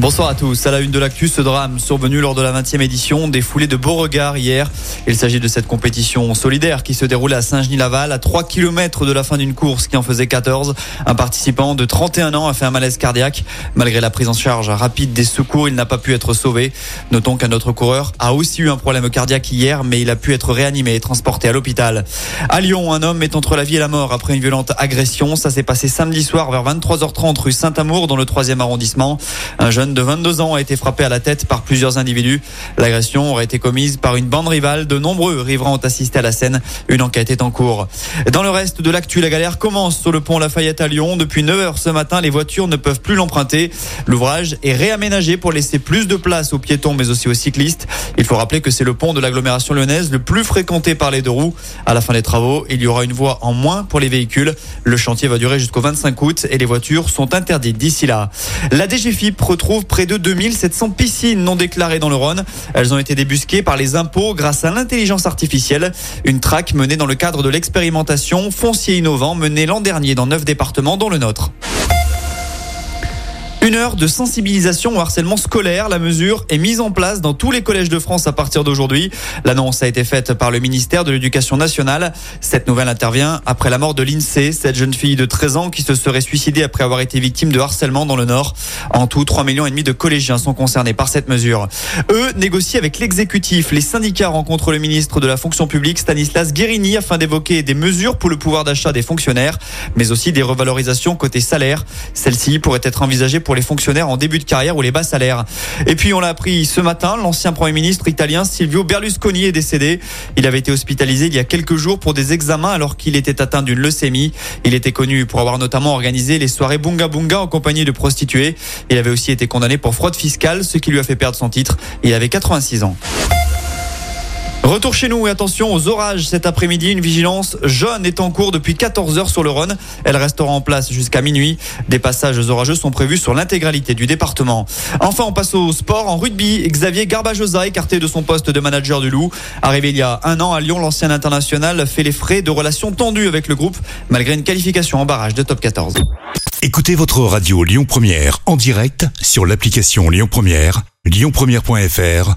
Bonsoir à tous. À la une de l'actu, ce drame survenu lors de la 20e édition des foulées de Beauregard hier. Il s'agit de cette compétition solidaire qui se déroulait à Saint-Genis-Laval, à 3 km de la fin d'une course qui en faisait 14. Un participant de 31 ans a fait un malaise cardiaque. Malgré la prise en charge rapide des secours, il n'a pas pu être sauvé. Notons qu'un autre coureur a aussi eu un problème cardiaque hier, mais il a pu être réanimé et transporté à l'hôpital. À Lyon, un homme est entre la vie et la mort après une violente agression. Ça s'est passé samedi soir vers 23h30 rue Saint-Amour dans le 3e arrondissement. Un jeune de 22 ans a été frappé à la tête par plusieurs individus. L'agression aurait été commise par une bande rivale. De nombreux riverains ont assisté à la scène. Une enquête est en cours. Dans le reste de l'actu, la galère commence sur le pont Lafayette à Lyon. Depuis 9 heures ce matin, les voitures ne peuvent plus l'emprunter. L'ouvrage est réaménagé pour laisser plus de place aux piétons mais aussi aux cyclistes. Il faut rappeler que c'est le pont de l'agglomération lyonnaise le plus fréquenté par les deux roues. À la fin des travaux, il y aura une voie en moins pour les véhicules. Le chantier va durer jusqu'au 25 août et les voitures sont interdites d'ici là. La DGFIP retrouve près de 2700 piscines non déclarées dans le Rhône. Elles ont été débusquées par les impôts grâce à l'intelligence artificielle. Une traque menée dans le cadre de l'expérimentation foncier innovant menée l'an dernier dans neuf départements dont le nôtre. Une heure de sensibilisation au harcèlement scolaire. La mesure est mise en place dans tous les collèges de France à partir d'aujourd'hui. L'annonce a été faite par le ministère de l'Éducation nationale. Cette nouvelle intervient après la mort de l'INSEE, cette jeune fille de 13 ans qui se serait suicidée après avoir été victime de harcèlement dans le Nord. En tout, 3 millions et demi de collégiens sont concernés par cette mesure. Eux négocient avec l'exécutif. Les syndicats rencontrent le ministre de la fonction publique, Stanislas Guérini, afin d'évoquer des mesures pour le pouvoir d'achat des fonctionnaires, mais aussi des revalorisations côté salaire. Celles-ci pourraient être envisagées pour pour les fonctionnaires en début de carrière ou les bas salaires. Et puis on l'a appris ce matin, l'ancien Premier ministre italien Silvio Berlusconi est décédé. Il avait été hospitalisé il y a quelques jours pour des examens alors qu'il était atteint d'une leucémie. Il était connu pour avoir notamment organisé les soirées Bunga Bunga en compagnie de prostituées. Il avait aussi été condamné pour fraude fiscale, ce qui lui a fait perdre son titre. Il avait 86 ans. Retour chez nous et attention aux orages cet après-midi. Une vigilance jaune est en cours depuis 14 heures sur le Rhône. Elle restera en place jusqu'à minuit. Des passages orageux sont prévus sur l'intégralité du département. Enfin, on passe au sport. En rugby, Xavier Garbajosa, écarté de son poste de manager du Loup. Arrivé il y a un an à Lyon, l'ancien international fait les frais de relations tendues avec le groupe, malgré une qualification en barrage de top 14. Écoutez votre radio Lyon Première en direct sur l'application Lyon Première, lyonpremière.fr